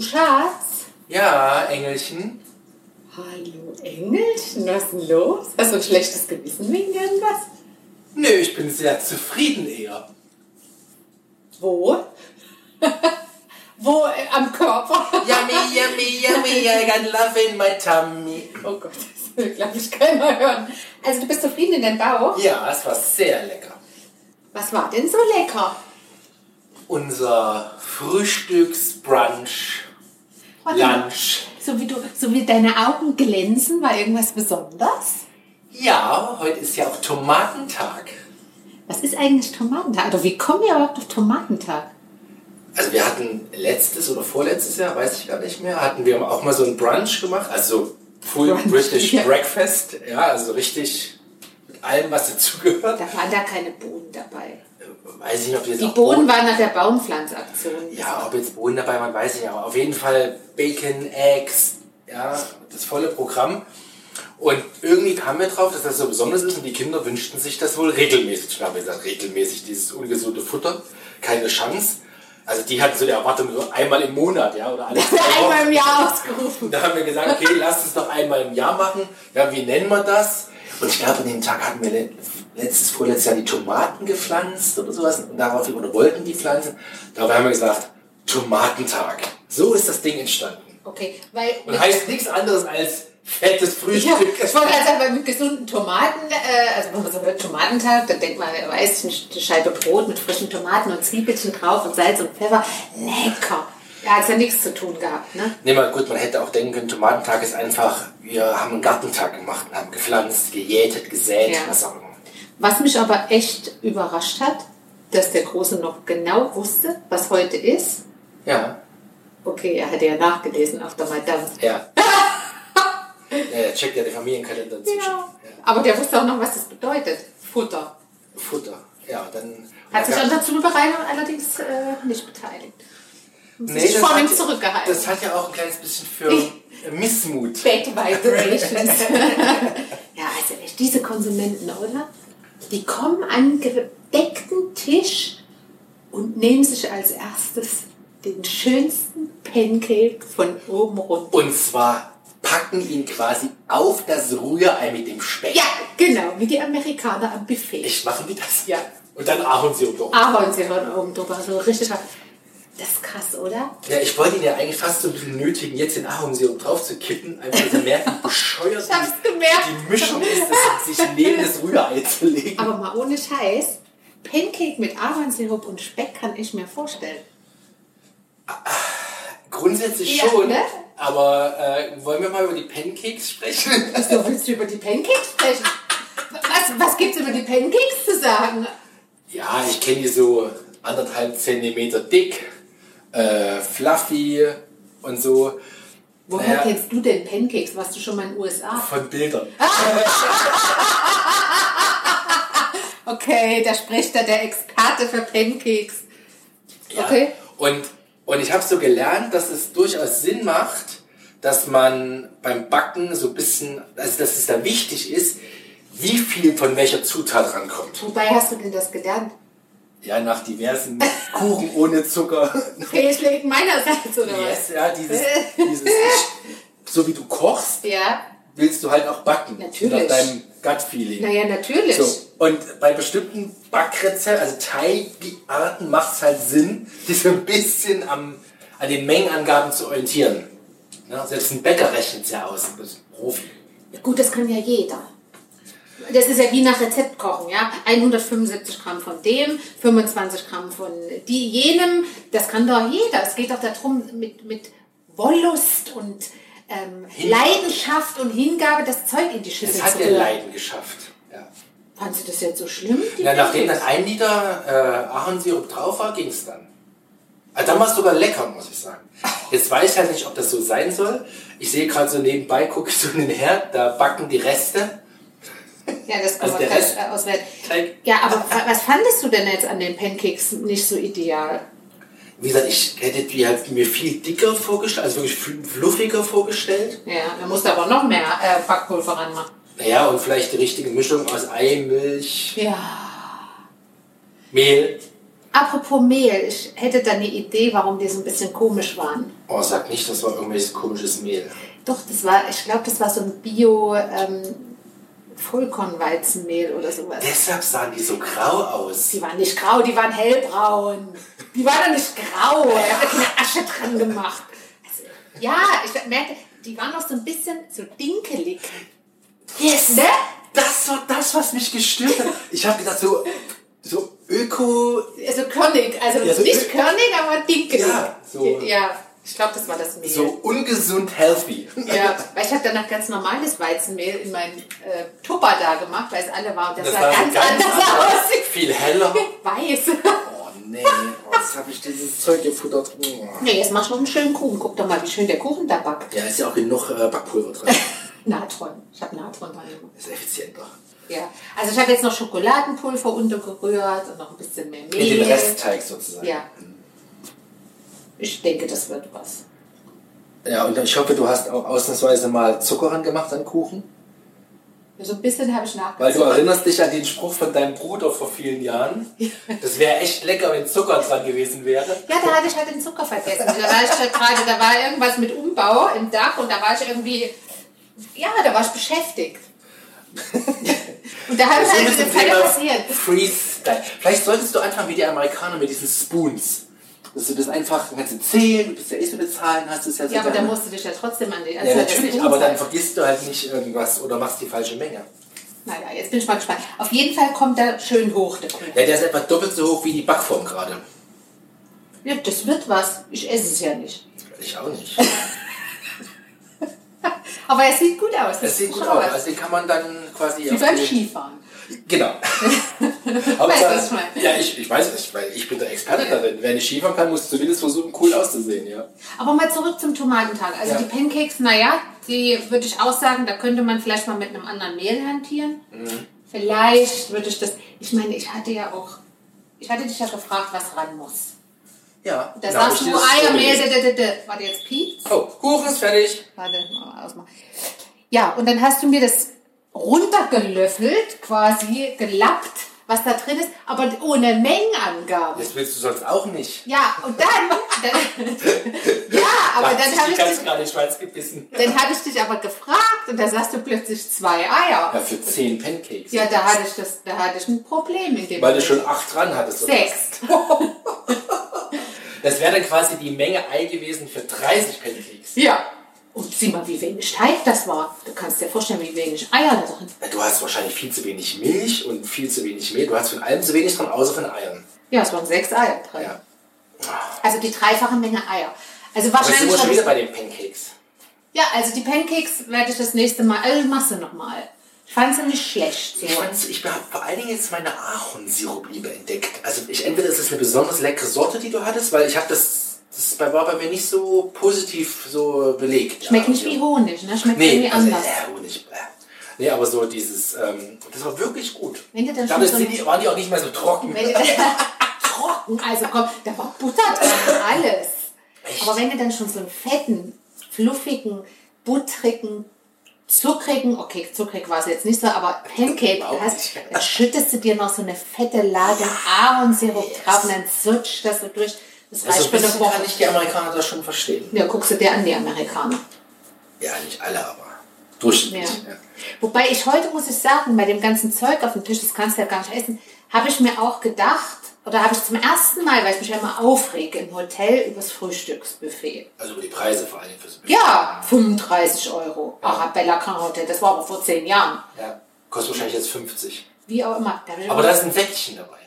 Du Schatz? Ja, Engelchen. Hallo Engelchen, was ist denn los? Hast du ein schlechtes Gewissen wegen irgendwas? Nö, ich bin sehr zufrieden eher. Wo? Wo? Äh, am Körper? Yummy, yummy, yummy, I got love in my tummy. Oh Gott, das will, glaube ich, keiner hören. Also du bist zufrieden in deinem Bauch? Ja, es war sehr lecker. Was war denn so lecker? Unser Frühstücksbrunch, Lunch. So wie, du, so wie deine Augen glänzen, war irgendwas Besonderes? Ja, heute ist ja auch Tomatentag. Was ist eigentlich Tomatentag? Oder wie kommen wir überhaupt auf Tomatentag? Also wir hatten letztes oder vorletztes Jahr, weiß ich gar nicht mehr, hatten wir auch mal so einen Brunch gemacht, also Full Brunch, British ja. Breakfast, ja, also richtig mit allem, was dazugehört. Da waren da keine Bohnen dabei. Weiß ich nicht, ob die jetzt Die Bohnen waren nach der Baumpflanzaktion. Ja, ob jetzt Bohnen dabei waren, weiß ich nicht, aber auf jeden Fall Bacon, Eggs, ja, das volle Programm. Und irgendwie kamen wir drauf, dass das so besonders ist und die Kinder wünschten sich das wohl regelmäßig. Ich habe gesagt, regelmäßig dieses ungesunde Futter, keine Chance. Also die hatten so die Erwartung so einmal im Monat, ja, oder alle Einmal im Jahr ausgerufen. Da haben wir gesagt, okay, lasst es doch einmal im Jahr machen. Ja, wie nennen wir das? Und ich glaube, an dem Tag hatten wir le- letztes, vorletztes Jahr die Tomaten gepflanzt oder sowas. Und daraufhin, oder wollten die pflanzen. Dabei haben wir gesagt, Tomatentag. So ist das Ding entstanden. Okay, weil... Und heißt nichts anderes als fettes Ja, Frühstück. ich wollte gerade sagen, weil mit gesunden Tomaten, äh, also wenn man so hört Tomatentag, dann denkt man, weiß eine Scheibe Brot mit frischen Tomaten und Zwiebelchen drauf und Salz und Pfeffer. Lecker. Ja, hat ja nichts zu tun gehabt, ne? Nee, mal gut, man hätte auch denken können, Tomatentag ist einfach, wir haben einen Gartentag gemacht und haben gepflanzt, gejätet, gesät, Ja. was auch immer. Was mich aber echt überrascht hat, dass der Große noch genau wusste, was heute ist. Ja, Okay, er hatte ja nachgelesen auf der Madame. ja. ja, der checkt ja den Familienkalender inzwischen. Ja. Aber der wusste auch noch, was das bedeutet. Futter. Futter. Ja, dann. Hat sich Ja. an der Zubereitung allerdings äh, nicht beteiligt. Nee, sich das vor zurückgehalten. Das hat ja auch ein kleines bisschen für Missmut. Bad Vibrations. ja, also echt, diese Konsumenten, oder? Die kommen an einen gedeckten Tisch und nehmen sich als erstes den schönsten Pancake von oben runter. Und zwar packen ihn quasi auf das Rührei mit dem Speck. Ja, genau, wie die Amerikaner am Buffet. Ich machen die das? Ja. Und dann Ahornsirup drauf. Ahornsirup oben drüber, so richtig. Das ist krass, oder? Ja, ich wollte ihn ja eigentlich fast so ein bisschen nötigen, jetzt den Ahornsirup drauf zu kippen, einfach merkt, wie bescheuert Ich hab's gemerkt. die Mischung ist, das sich neben das Rührei zu legen. Aber mal ohne Scheiß, Pancake mit Ahornsirup und Speck kann ich mir vorstellen. Grundsätzlich Ja, schon, ne? aber äh, wollen wir mal über die Pancakes sprechen? So willst du über die Pancakes sprechen? Was, was gibt's über die Pancakes zu sagen? Ja, ich kenne die so anderthalb Zentimeter dick, äh, fluffy und so. Woher Naja. kennst du denn Pancakes? Warst du schon mal in den USA? Von Bildern. Okay, da spricht da der Experte für Pancakes. Ja. Okay. Und, und ich habe so gelernt, dass es durchaus Sinn macht, dass man beim Backen so ein bisschen, also dass es da wichtig ist, wie viel von welcher Zutat rankommt. Wobei hast du denn das gelernt? Ja, nach diversen Kuchen ohne Zucker. Fehlschlägen meinerseits, oder was? Yes, ja, dieses, dieses, so wie du kochst, Ja, willst du halt auch backen. Natürlich. Nach deinem Gut-Feeling. naja, natürlich. So, und bei bestimmten Backrezepten, also Teigarten, macht es halt Sinn, sich so ein bisschen am, an den Mengenangaben zu orientieren. Ja, selbst ein Bäcker rechnet es ja aus, das ist ein Profi. Gut, das kann ja jeder. Das ist ja wie nach Rezept kochen, ja. 175 Gramm von dem, 25 Gramm von die, jenem. Das kann doch jeder. Es geht doch darum, mit, mit Wollust und ähm, Leidenschaft und Hingabe das Zeug in die Schüssel Das hat zu rühren. Leiden geschafft. Ja. Fandest du das jetzt so schlimm? Ja, nachdem dann ein Liter äh, Ahornsirup drauf war, ging es dann. Also dann war es sogar lecker, muss ich sagen. Jetzt weiß ich halt nicht, ob das so sein soll. Ich sehe gerade so nebenbei, gucke ich so in den Herd, da backen die Reste. Ja, das Also kann der man äh, auswählen. Teig. Ja, aber wa- was fandest du denn jetzt an den Pancakes nicht so ideal? Wie gesagt, ich hätte die halt mir viel dicker vorgestellt, also wirklich fluffiger vorgestellt. Ja, da musst du aber noch mehr äh, Backpulver ranmachen. Naja, und vielleicht die richtige Mischung aus Ei, Milch, Ja. Mehl. Apropos Mehl, ich hätte da eine Idee, warum die so ein bisschen komisch waren. Oh, sag nicht, das war irgendwelches komisches Mehl. Doch, das war, ich glaube, das war so ein Bio ähm, Vollkornweizenmehl oder sowas. Deshalb sahen die so grau aus. Die waren nicht grau, die waren hellbraun. Die waren doch nicht grau. Er hat da keine Asche dran gemacht. Also, ja, ich merke, die waren noch so ein bisschen so dinkelig. Yes! Ne? Das war das, was mich gestört hat. Ich habe gedacht, so, so Öko. Also körnig, also Ja, so- nicht körnig, aber dinkelig. Ja, so- Ja, ich glaube, das war das Mehl. So ungesund healthy. Ja, weil ich habe danach ganz normales Weizenmehl in meinen äh, Tupper da gemacht, weil es alle war. Das, Das sah war ganz, ganz anders aus. Viel heller. Weiß. Oh nee, oh, jetzt habe ich dieses Zeug gefuttert. Oh. Nee, jetzt machst du noch einen schönen Kuchen. Guck doch mal, wie schön der Kuchen da backt. Ja, ist ja auch genug äh, Backpulver drin. Natron. Ich habe Natron dran gemacht. Ist effizienter. Ja. Also ich habe jetzt noch Schokoladenpulver untergerührt und noch ein bisschen mehr In Mehl. den Restteig sozusagen. Ja. Ich denke, das wird was. Ja, und ich hoffe, du hast auch ausnahmsweise mal Zucker angemacht an Kuchen. So ein bisschen habe ich Weil nachgedacht. du erinnerst dich an den Spruch von deinem Bruder vor vielen Jahren. Das wäre echt lecker, wenn Zucker dran gewesen wäre. Ja, da hatte ich halt den Zucker vergessen. Da war ich halt gerade, da war irgendwas mit Umbau im Dach und da war ich irgendwie, ja, da war ich beschäftigt. Und da habe ich halt mit dem das Fall Thema passiert. Freestyle. Vielleicht solltest du anfangen wie die Amerikaner mit diesen Spoons. Dass du das einfach, kannst du zählen, du bist ja eh so Zahlen, hast du es ja so Ja, aber da gerne. musst du dich ja trotzdem an die. Ja, also natürlich, das aber dann vergisst du halt nicht irgendwas oder machst die falsche Menge. Naja, jetzt bin ich mal gespannt. Auf jeden Fall kommt er schön hoch, der Kuchen. Ja, der ist etwa doppelt so hoch wie die Backform gerade. Ja, das wird was. Ich esse es ja nicht. Ich auch nicht. Aber er sieht gut aus. Das sieht gut aus. Also den kann man dann quasi Wie beim Skifahren. Genau. Hauptsache, ja, ich, ich weiß es nicht, weil ich bin der Experte darin. Wer nicht Skifahren kann, muss zumindest versuchen, cool auszusehen, ja. Aber mal zurück zum Tomatentag. Also Ja. die Pancakes, naja, die würde ich auch sagen, da könnte man vielleicht mal mit einem anderen Mehl hantieren. Mhm. Vielleicht würde ich das. Ich meine, ich hatte ja auch. Ich hatte dich ja gefragt, was ran muss. Ja. Da sagst du Eiermehl. d- Warte, jetzt piept. Oh, Kuchen ist fertig. Warte, mal ausmachen. Ja, und dann hast du mir das runtergelöffelt, quasi gelappt, was da drin ist, aber ohne Mengenangabe. Das willst du sonst auch nicht. Ja, und dann, dann ja, aber dann habe ich, dich- gerade Schwanz gebissen. dann hab ich dich aber gefragt und da sagst du plötzlich zwei Eier. Ja, für zehn Pancakes. Ja, da hatte ich das, da hatte ich ein Problem in dem Weil du schon acht dran hattest. oder Sechs. Das wäre dann quasi die Menge Ei gewesen für 30 Pancakes. Ja. Und sieh mal, wie wenig Teig das war. Du kannst dir vorstellen, wie wenig Eier da drin. Du hast wahrscheinlich viel zu wenig Milch und viel zu wenig Mehl. Du hast von allem zu wenig dran, außer von Eiern. Ja, es waren sechs Eier drin. Ja. Also die dreifache Menge Eier. Also Aber jetzt sind wahrscheinlich. wir schon wieder bei den Pancakes. ja, also die Pancakes werde ich das nächste Mal. Also du nochmal. Ich fand sie nicht schlecht. So. Ich, fand's, ich habe vor allen Dingen jetzt meine Ahornsirupliebe entdeckt. Also ich, entweder ist es eine besonders leckere Sorte, die du hattest, weil ich habe das, das bei- war bei mir nicht so positiv so belegt. Schmeckt nicht wie Ahornsirup. Honig, ne? Schmeckt Nee, irgendwie also, anders. äh, Honig. Äh. Nee, aber so dieses, ähm, das war wirklich gut. Wenn du dann so sind die, waren die auch nicht mehr so trocken. Trocken, also komm, da war Butter drin, alles. Aber wenn du dann schon so einen fetten, fluffigen, buttrigen, zuckrigen, okay, zuckrig war es jetzt nicht so, aber Pancake hast, dann schüttest du dir noch so eine fette Lage Ahornsirup drauf und dann sutscht das so durch. Das Also reicht für eine Woche. kann ich die Amerikaner das schon verstehen. Ja, guckst du dir an, die Amerikaner. Ja, nicht alle, aber durchschnittlich. Ja. Ja. Wobei ich heute, muss ich sagen, bei dem ganzen Zeug auf dem Tisch, das kannst du ja gar nicht essen, habe ich mir auch gedacht, oder habe ich zum ersten Mal, weil ich mich ja immer aufrege im Hotel übers Frühstücksbuffet. Also über die Preise vor allem fürs Ja, 35 Euro. Arabella Grand Hotel, das war aber vor zehn Jahren. ja. Kostet wahrscheinlich jetzt 50. Wie auch immer. Da Aber da ist ein Säckchen dabei.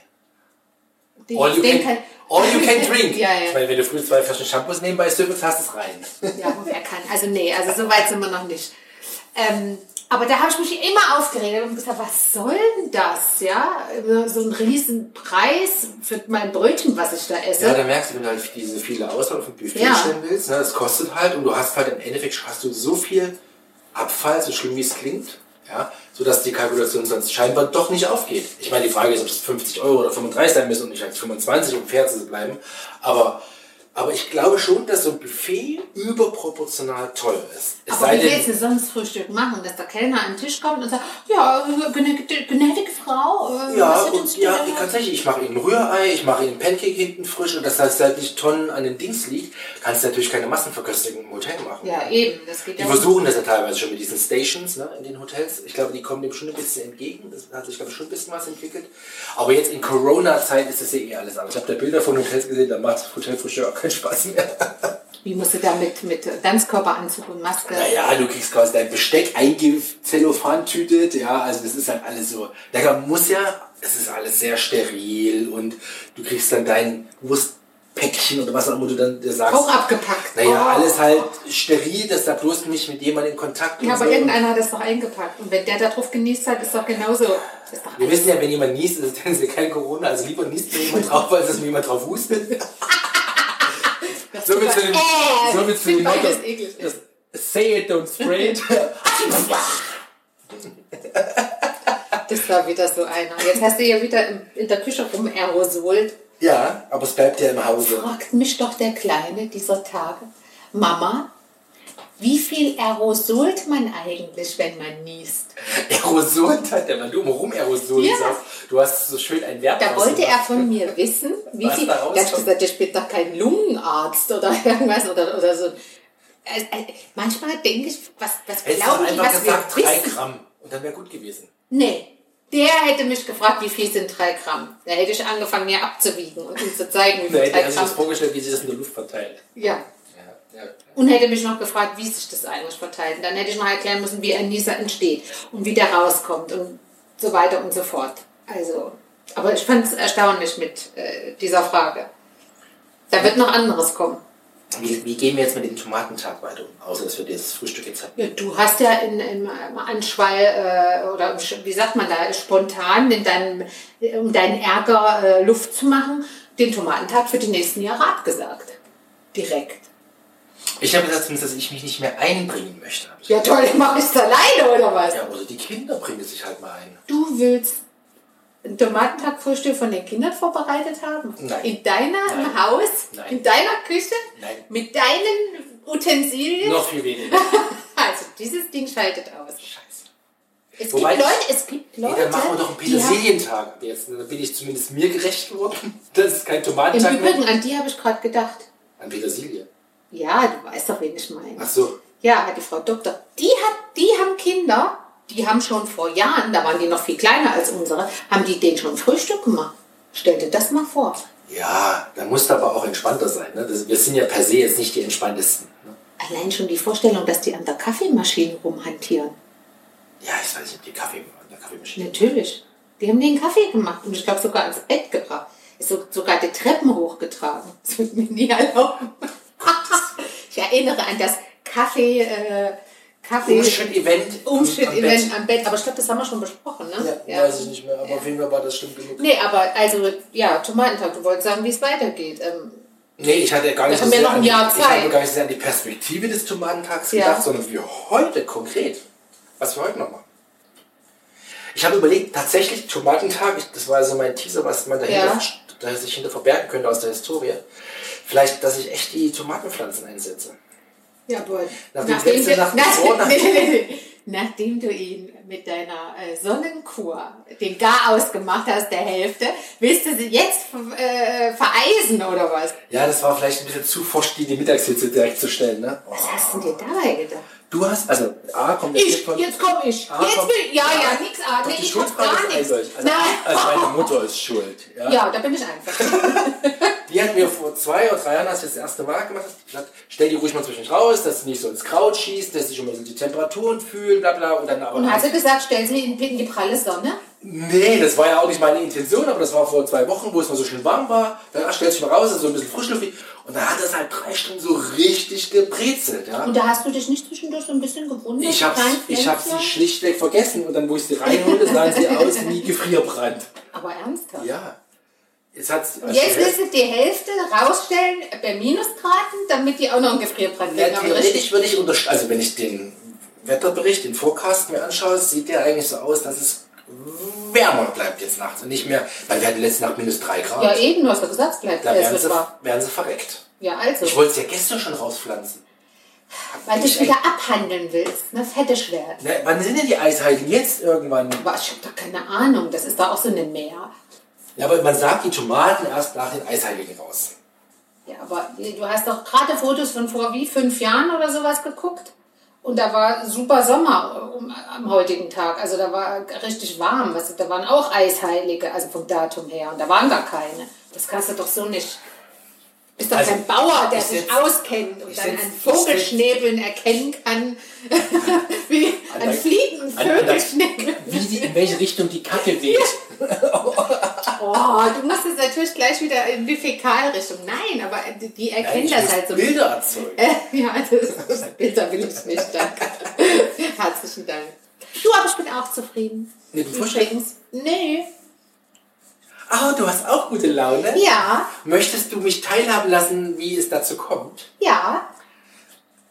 Den, All you, can, all you can drink. ja, Ich ja. meine, wenn du früh zwei Flaschen Shampoos nebenbei süffelst, hast du es rein. ja, wer kann. Also nee, also so weit sind wir noch nicht. Ähm, aber da habe ich mich immer aufgeregt und gesagt, was soll denn das? Ja, so ein riesen Preis für mein Brötchen, was ich da esse. Ja, da merkst du, wenn du halt diese viele Auswahl auf dem Buffet Ja. stellen willst, ne, das kostet halt und du hast halt im Endeffekt hast du so viel Abfall, so schlimm wie es klingt, ja, sodass die Kalkulation sonst scheinbar doch nicht aufgeht. Ich meine, die Frage ist, ob es 50 Euro oder 35 sein müssen und nicht als 25, um fair zu bleiben, aber Aber ich glaube schon, dass so ein Buffet überproportional toll ist. Es Aber wie willst du sonst Frühstück machen, dass der Kellner an den Tisch kommt und sagt, ja, gnädige, gnädige Frau, äh, Ja, und ja, da? tatsächlich, ich mache ihnen Rührei, ich mache ihnen Pancake hinten frisch und dass das halt nicht Tonnen an den Dings liegt, kannst du natürlich keine Massenverköstigung im Hotel machen. Ja, eben, das geht Die ja versuchen das ja teilweise schon mit diesen Stations ne, in den Hotels. Ich glaube, die kommen dem schon ein bisschen entgegen. Das hat sich, glaube ich, schon ein bisschen was entwickelt. Aber jetzt in Corona-Zeit ist das ja eh alles anders. Ich habe da Bilder von Hotels gesehen, da macht Hotelfrühstück keinen Spaß mehr. Wie musst du da mit, mit Ganzkörperanzug und Maske? Naja, du kriegst quasi dein Besteck eingezellophantütet, ja, also das ist halt alles so. Da muss ja, es ist alles sehr steril und du kriegst dann dein Wurstpäckchen oder was auch immer du dann dir sagst. Auch abgepackt. Naja, Oh. alles halt steril, dass da bloß nicht mit jemandem in Kontakt Ja, aber so. irgendeiner hat das doch eingepackt. Und wenn der da drauf genießt hat, ist doch genauso. Ist doch Wir wissen ja, wenn jemand niest, ist es ja kein Corona, also lieber niest mir jemand drauf, als dass mir jemand drauf hustet. so wie zu dem, Äh, so zu dem sind Motto, das Say it, don't spray it. Das war wieder so einer. Jetzt hast du ja wieder in- der Küche rum aerosolt. Ja, aber es bleibt ja im Hause. Fragt mich doch der Kleine dieser Tage, Mama, wie viel aerosolt man eigentlich, wenn man niest? Aerosol hat der, wenn du rum Aerosol Ja. sagst, du hast so schön ein Wert Da wollte er von mir wissen, wie Was viel. da Da ich gesagt, ich bin doch kein Lungenarzt oder irgendwas oder, oder so. Also, also, manchmal denke ich, was, was glauben die, was gesagt, wir drei wissen? Gramm. Und dann wäre gut gewesen. Nee. Der hätte mich gefragt, wie viel sind drei Gramm. Da hätte ich angefangen, mir abzuwiegen und ihm zu zeigen, wie Da viel hätte drei er sich das Gramm. vorgestellt, wie sich das in der Luft verteilt. Ja. Und hätte mich noch gefragt, wie sich das eigentlich verteilt. Und dann hätte ich noch erklären müssen, wie ein Nieser entsteht und wie der rauskommt und so weiter und so fort. Also, aber ich fand es erstaunlich mit äh, dieser Frage. Da wird noch anderes kommen. Wie, wie gehen wir jetzt mit dem Tomatentag weiter um? Außer, dass wir das Frühstück jetzt haben. Ja, du hast ja in, im Anschwall äh, oder wie sagt man da, spontan in deinem, um deinen Ärger äh, Luft zu machen, den Tomatentag für die nächsten Jahre abgesagt. Direkt. Ich habe gesagt, dass ich mich nicht mehr einbringen möchte. ich Ja toll, mach ich's alleine oder was? Ja, oder die Kinder bringen sich halt mal ein. Du willst ein Tomatentagfrühstück von den Kindern vorbereitet haben? Nein. In deiner Nein. im Haus? Nein. In deiner Küche? Nein. Mit deinen Utensilien? Noch viel weniger. Also dieses Ding schaltet aus. Scheiße. Es Wobei gibt ich- Leute, es gibt Nee, Leute, dann machen wir doch einen Petersilientag jetzt. Dann bin ich zumindest mir gerecht geworden. Das ist kein Im Tomatentag Übrigen, mehr. an die habe ich gerade gedacht. An Petersilie. Ja, du weißt doch, wen ich meine. Ach so. Ja, die Frau Doktor. Die, hat, die haben Kinder, die haben schon vor Jahren, da waren die noch viel kleiner als unsere, haben die denen schon Frühstück gemacht. Stell dir das mal vor. Ja, da musst du aber auch entspannter sein. Ne? Das, wir sind ja per se jetzt nicht die entspanntesten. Ne? Allein schon die Vorstellung, dass die an der Kaffeemaschine rumhantieren. Ja, ich weiß nicht, die Kaffee, an der Kaffeemaschine. Natürlich. Die haben den Kaffee gemacht und ich glaube sogar ans Bett gebracht. Ist so, sogar die Treppen hochgetragen. Das wird mir nie erlauben. Ich erinnere an das Kaffee, äh, Kaffee Umschnitt-Event. am- am Umschnitt-Event Bett. am Bett. Aber ich glaube, das haben wir schon besprochen, ne? Ja, weiß ich nicht mehr, aber auf jeden Fall war das stimmt genug. Nee, aber also, ja, Tomatentag, du wolltest sagen, wie es weitergeht. Ähm, Nee, ich hatte gar nicht wir sehr noch ein an Ich Zeit. habe gar nicht so sehr an die Perspektive des Tomatentags Ja. gedacht, sondern wie heute konkret. Was wir heute noch machen. Ich habe überlegt, tatsächlich Tomatentag, das war so mein Teaser, was man dahinter, Ja. sich hinter verbergen könnte aus der Historie. Vielleicht, dass ich echt die Tomatenpflanzen einsetze. ja, aber Nachdem du, Nacht nach, gefroren hat. nee, nee, nee. nachdem du ihn mit deiner äh, Sonnenkur den Gar ausgemacht hast, der Hälfte, willst du sie jetzt äh, vereisen oder was? Ja, das war vielleicht ein bisschen zu forsch, die, die Mittagshitze direkt zu stellen. Ne? Oh. Was hast du dir dabei gedacht? Du hast, also A kommt jetzt Ich, von... jetzt komm ich. Ah, jetzt will ja, ja, nix. Doch, nee, ich hab gar nichts. Also, Nein. also meine Mutter ist schuld. Ja? Ja, da bin ich einfach. Die hat mir vor zwei oder drei Jahren, als ich das erste Mal gemacht habe, gesagt, stell die ruhig mal zwischen raus, dass du nicht so ins Kraut schießt, dass sie schon mal so die Temperaturen fühlen, bla bla. Und dann aber. Und hast du gesagt, stell sie in, in die pralle Sonne? nee, das war ja auch nicht meine Intention, aber das war vor zwei Wochen, wo es mal so schön warm war. Dann ach, stellst du mal raus, so ein bisschen frischluftig. Und dann hat das halt drei Stunden so richtig gebrezelt. Ja? Und da hast du dich nicht zwischendurch so ein bisschen gewundert? Ich hab's, ich hab Pflänzchen? sie schlichtweg vergessen und dann, wo ich sie reinholte, sahen sie aus wie Gefrierbrand. Aber ernsthaft? Ja. Jetzt hat's, Und jetzt willst du die Hälfte rausstellen bei Minusgraden, damit die auch noch einen Gefrierbrand Ja, theoretisch würde ich unterstellen, also wenn ich den Wetterbericht, den Forecast mir anschaue, sieht der eigentlich so aus, dass es wärmer bleibt jetzt nachts und nicht mehr, weil wir hatten letzte Nacht minus 3 Grad. Ja, eben, du hast gesagt, es bleibt da werden sie, werden sie verreckt. Ja, also. Ich wollte es ja gestern schon rauspflanzen. Weil du es wieder abhandeln willst, ne? Fettisch werden. Ne, wann sind denn die Eisheiligen? Jetzt irgendwann. Aber ich habe doch keine Ahnung, das ist da auch so eine Meer. Ja, aber man sagt die Tomaten erst nach den Eisheiligen raus. Ja, aber du hast doch gerade Fotos von vor wie fünf Jahren oder sowas geguckt. Und da war super Sommer am heutigen Tag. Also da war richtig warm. Was, da waren auch Eisheilige, also vom Datum her. Und da waren gar keine. Das kannst du doch so nicht. Bist doch Also, kein Bauer, der ich sich setz- auskennt und dann an Vogelschnäbeln erkennen kann, wie An fliegenden Vögelschnäbeln. Wie die, in welche Richtung die Kacke weht. Oh, du musst es natürlich gleich wieder in die Fäkalrichtung. Nein, aber die, erkennen ich das halt so. Bilder erzeugen. Äh, ja, das Bilder will ich nicht, danke. Herzlichen Dank. Du, aber ich bin auch zufrieden. Nee, ich- Übrigens. Nee. Ah, du hast auch gute Laune. Ja, Möchtest du mich teilhaben lassen, wie es dazu kommt? ja.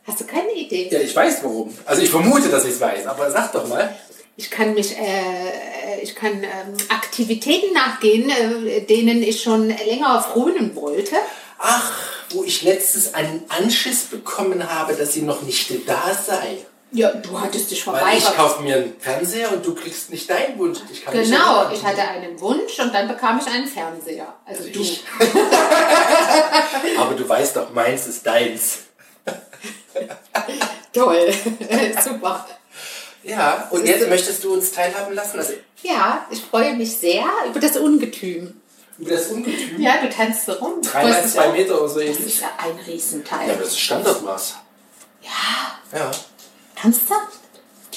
Hast du keine Idee? Ja, ich weiß warum. Also ich vermute, dass ich es weiß, aber sag doch mal. Ich kann mich, äh, ich kann ähm, Aktivitäten nachgehen, äh, denen ich schon länger frönen wollte. Ach, wo ich letztens einen Anschiss bekommen habe, dass sie noch nicht da sei. Ja, du hattest dich Weil ich verweigert. kaufe mir einen Fernseher und du kriegst nicht deinen Wunsch. Ich Genau, ich hatte einen Wunsch und dann bekam ich einen Fernseher. Also du. Ich. Aber du weißt doch, meins ist deins. Toll. Super. Ja, und jetzt möchtest du uns teilhaben lassen? Also Ja, ich freue mich sehr über das Ungetüm. über das Ungetüm. Ja, du tanzt so rum. Drei mal Freust dich zwei auch? Meter oder so Das ähnlich. ist ja ein Riesenteil. Ja, aber das ist Standardmaß. Ja, Ja. ernsthaft?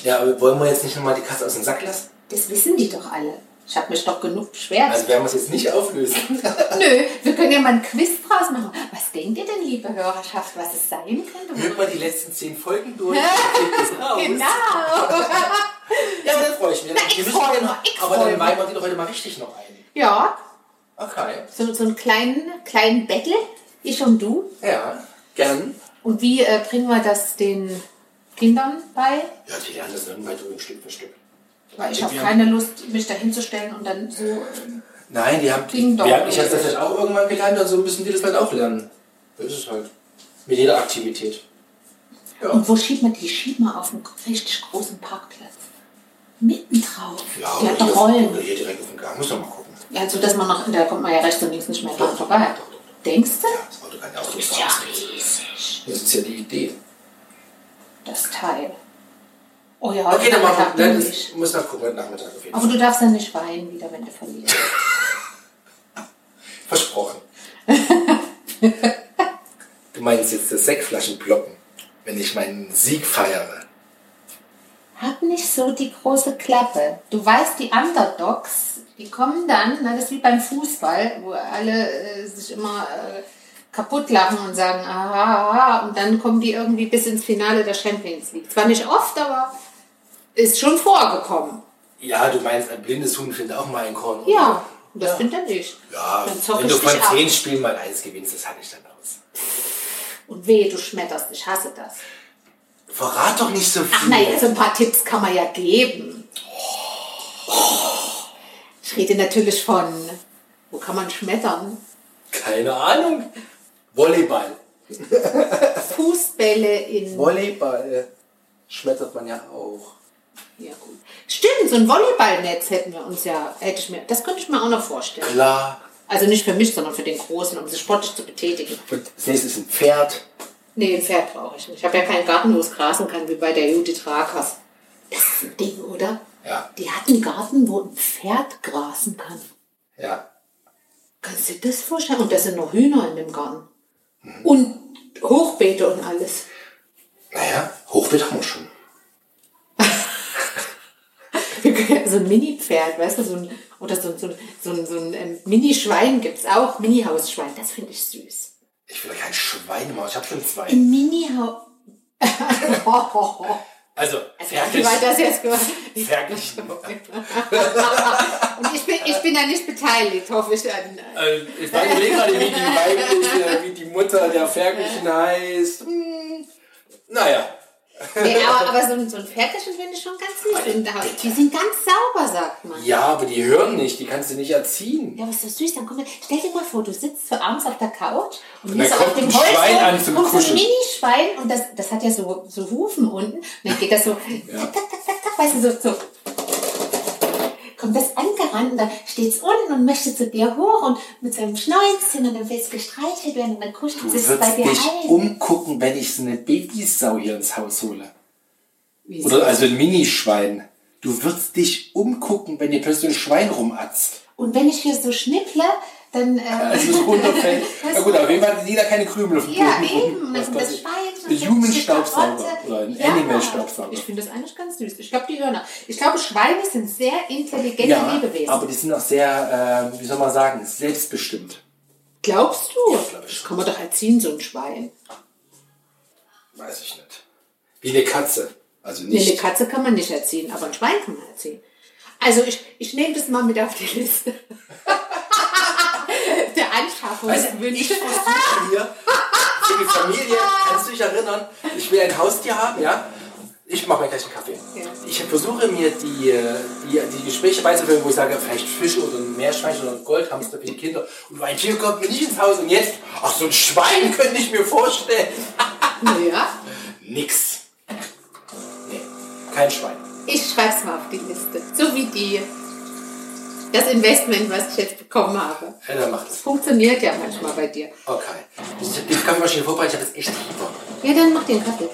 Ja, aber wollen wir jetzt nicht nochmal die Kasse aus dem Sack lassen? Das wissen die doch alle. Ich habe mich doch genug beschwert. Also werden wir es jetzt nicht auflösen. Nö, wir können ja mal ein Quiz draus machen. Was denkt ihr denn, liebe Hörerschaft, was es sein könnte? Hört mal die letzten zehn Folgen durch. Genau. Ja, dann freue ich mich. Na, ich Wir müssen freu ja mich, noch- ich aber dann weihen wir die doch heute mal richtig noch ein. Ja, Okay. so, so einen kleinen, kleinen Battle, ich und du. Ja, gern. Und wie äh, bringen wir das den Kindern bei? Ja, die lernen das dann weiter Stück für Stück. Weil ich habe keine Lust, mich da hinzustellen und dann so. ähm, Nein, die haben, Ding dong. wir, ich habe das halt auch irgendwann gelernt und so müssen die das halt auch lernen. So ist es halt. Mit jeder Aktivität. Ja. Und wo schiebt man die? Schieben wir auf einen richtig großen Parkplatz. Mitten drauf. Ja, Die hat doch Rollen. oder hier direkt auf dem Gang. Muss doch mal gucken. Ja, so dass man noch, da kommt man ja rechts und links nicht mehr dran Doch, vorbei. doch, doch, doch. Denkst du? Ja, das Auto kann ja auch Ist nicht ja fahren. riesig, Das ist ja die Idee. das Teil. Oh ja, Okay, dann machen wir. Dann ich. muss nach gucken, heute Nachmittag auf jeden Aber Fall. du darfst dann nicht weinen wieder, wenn du verlierst. Versprochen. du meinst jetzt das Sektflaschen ploppen, wenn ich meinen Sieg feiere. Hab nicht so die große Klappe. Du weißt, die Underdogs, die kommen dann, na, das ist wie beim Fußball, wo alle äh, sich immer äh, kaputt lachen und sagen, aha, aha, und dann kommen die irgendwie bis ins Finale der Champions League. Zwar nicht oft, aber ist schon vorgekommen. Ja, du meinst, ein blindes Huhn findet auch mal ein Korn. oder? Ja, das findet er nicht. Ja, wenn du von zehn Spielen mal eins gewinnst, das halte ich dann aus. Und wehe, du schmetterst, ich hasse das. Verrat doch nicht so viel. Ach naja, so ein paar Tipps kann man ja geben. Ich rede natürlich von, wo kann man schmettern? Keine Ahnung. Volleyball. Fußbälle in. Volleyball schmettert man ja auch. Ja, gut. Stimmt, so ein Volleyballnetz hätten wir uns ja, hätte ich mir, das könnte ich mir auch noch vorstellen. Klar. Also nicht für mich, sondern für den Großen, um sich sportlich zu betätigen. Und das nächste ist ein Pferd. Nee, ein Pferd brauche ich nicht. Ich habe ja keinen Garten, wo es grasen kann, wie bei der Judith Rakers. Das ist ein Ding, oder? Ja. Die hat einen Garten, wo ein Pferd grasen kann. Ja. Kannst du dir das vorstellen? Und da sind noch Hühner in dem Garten. Und Hochbeete und alles. Naja, Hochbeet haben wir schon. so ein Mini-Pferd, weißt du, so ein, oder so, ein- so, ein- so ein, so ein ähm, Mini-Schwein gibt es auch, Mini-Hausschwein, das finde ich süß. Ich will kein Schweinemaus, ich habe schon zwei. Ein Mini-Haus. Also, Wie war das jetzt gemacht? Fertig. Und ich bin, ich bin da nicht beteiligt, hoffe ich. An, Äh, ich war überlegen gerade, wie die weibliche, wie die Mutter der Ferkelchen heißt. Hm, naja, Ja, aber, aber so, ein, so ein Pferdchen finde ich schon ganz süß. Und da- die sind ganz sauber, sagt man. Ja, aber die hören nicht, die kannst du nicht erziehen. Ja, aber ist das süß. Dann komm, stell dir mal vor, du sitzt so abends auf der Couch und, Und dann so kommt ein Schwein an zum kommt so ein. Mini-Schwein und das, das hat ja so, so Hufen unten. Und dann geht das so, tak, tak, tak, tak, tak, weißt du, so, so. Kommt das angerannt und dann steht's unten und möchte zu dir hoch und mit seinem Schnäuzchen und dann willst gestreichelt werden und dann kuschelt Du es bei würdest dir dich ein. umgucken, wenn ich so eine Babysau hier ins Haus hole. Wieso? Oder also ein Minischwein. Du würdest dich umgucken, wenn dir plötzlich ein Schwein rumatzt. Und wenn ich hier so schnipple, dann. Äh, Also es runterfällt. Na gut, auf jeden Fall hat jeder keine Krümel auf dem Ja, Boden. eben. Was das passiert? Schwein. Ein Human-Staubsauger oder ein Ja, Animal-Staubsauger. Ich finde das eigentlich ganz süß. Ich glaube, die Hörner. Ich glaube, Schweine sind sehr intelligente Ja, Lebewesen. aber die sind auch sehr, äh, wie soll man sagen, selbstbestimmt. Glaubst du? Ja, glaub ich das kann man doch erziehen, so ein Schwein. Weiß ich nicht. Wie eine Katze. Also Nee, eine nicht. Katze kann man nicht erziehen, aber ein Schwein kann man erziehen. Also ich, ich nehme das mal mit auf die Liste. Der Also, Anschaffungswünsche. ich versuche hier für die Familie, kannst du dich erinnern, ich will ein Haustier haben, ja? Ich mache mir gleich einen Kaffee. Ja. Ich versuche mir die, die, die Gespräche beizuführen, wo ich sage, vielleicht Fische oder ein Meerschweinchen oder ein Goldhamster für die Kinder. Und ein Tier kommt mir nicht ins Haus und jetzt, ach so ein Schwein könnte ich mir vorstellen. Naja, Nix. Nee, kein Schwein. ich schreibe es mal auf die Liste. So wie die, das Investment, was ich jetzt bekommen habe. Ja, dann macht es. Funktioniert ja manchmal bei dir. Okay. Ich habe die Kaffeemaschine vorbereitet, ich habe jetzt echt Fieber. Ja, dann mach den Kaffee.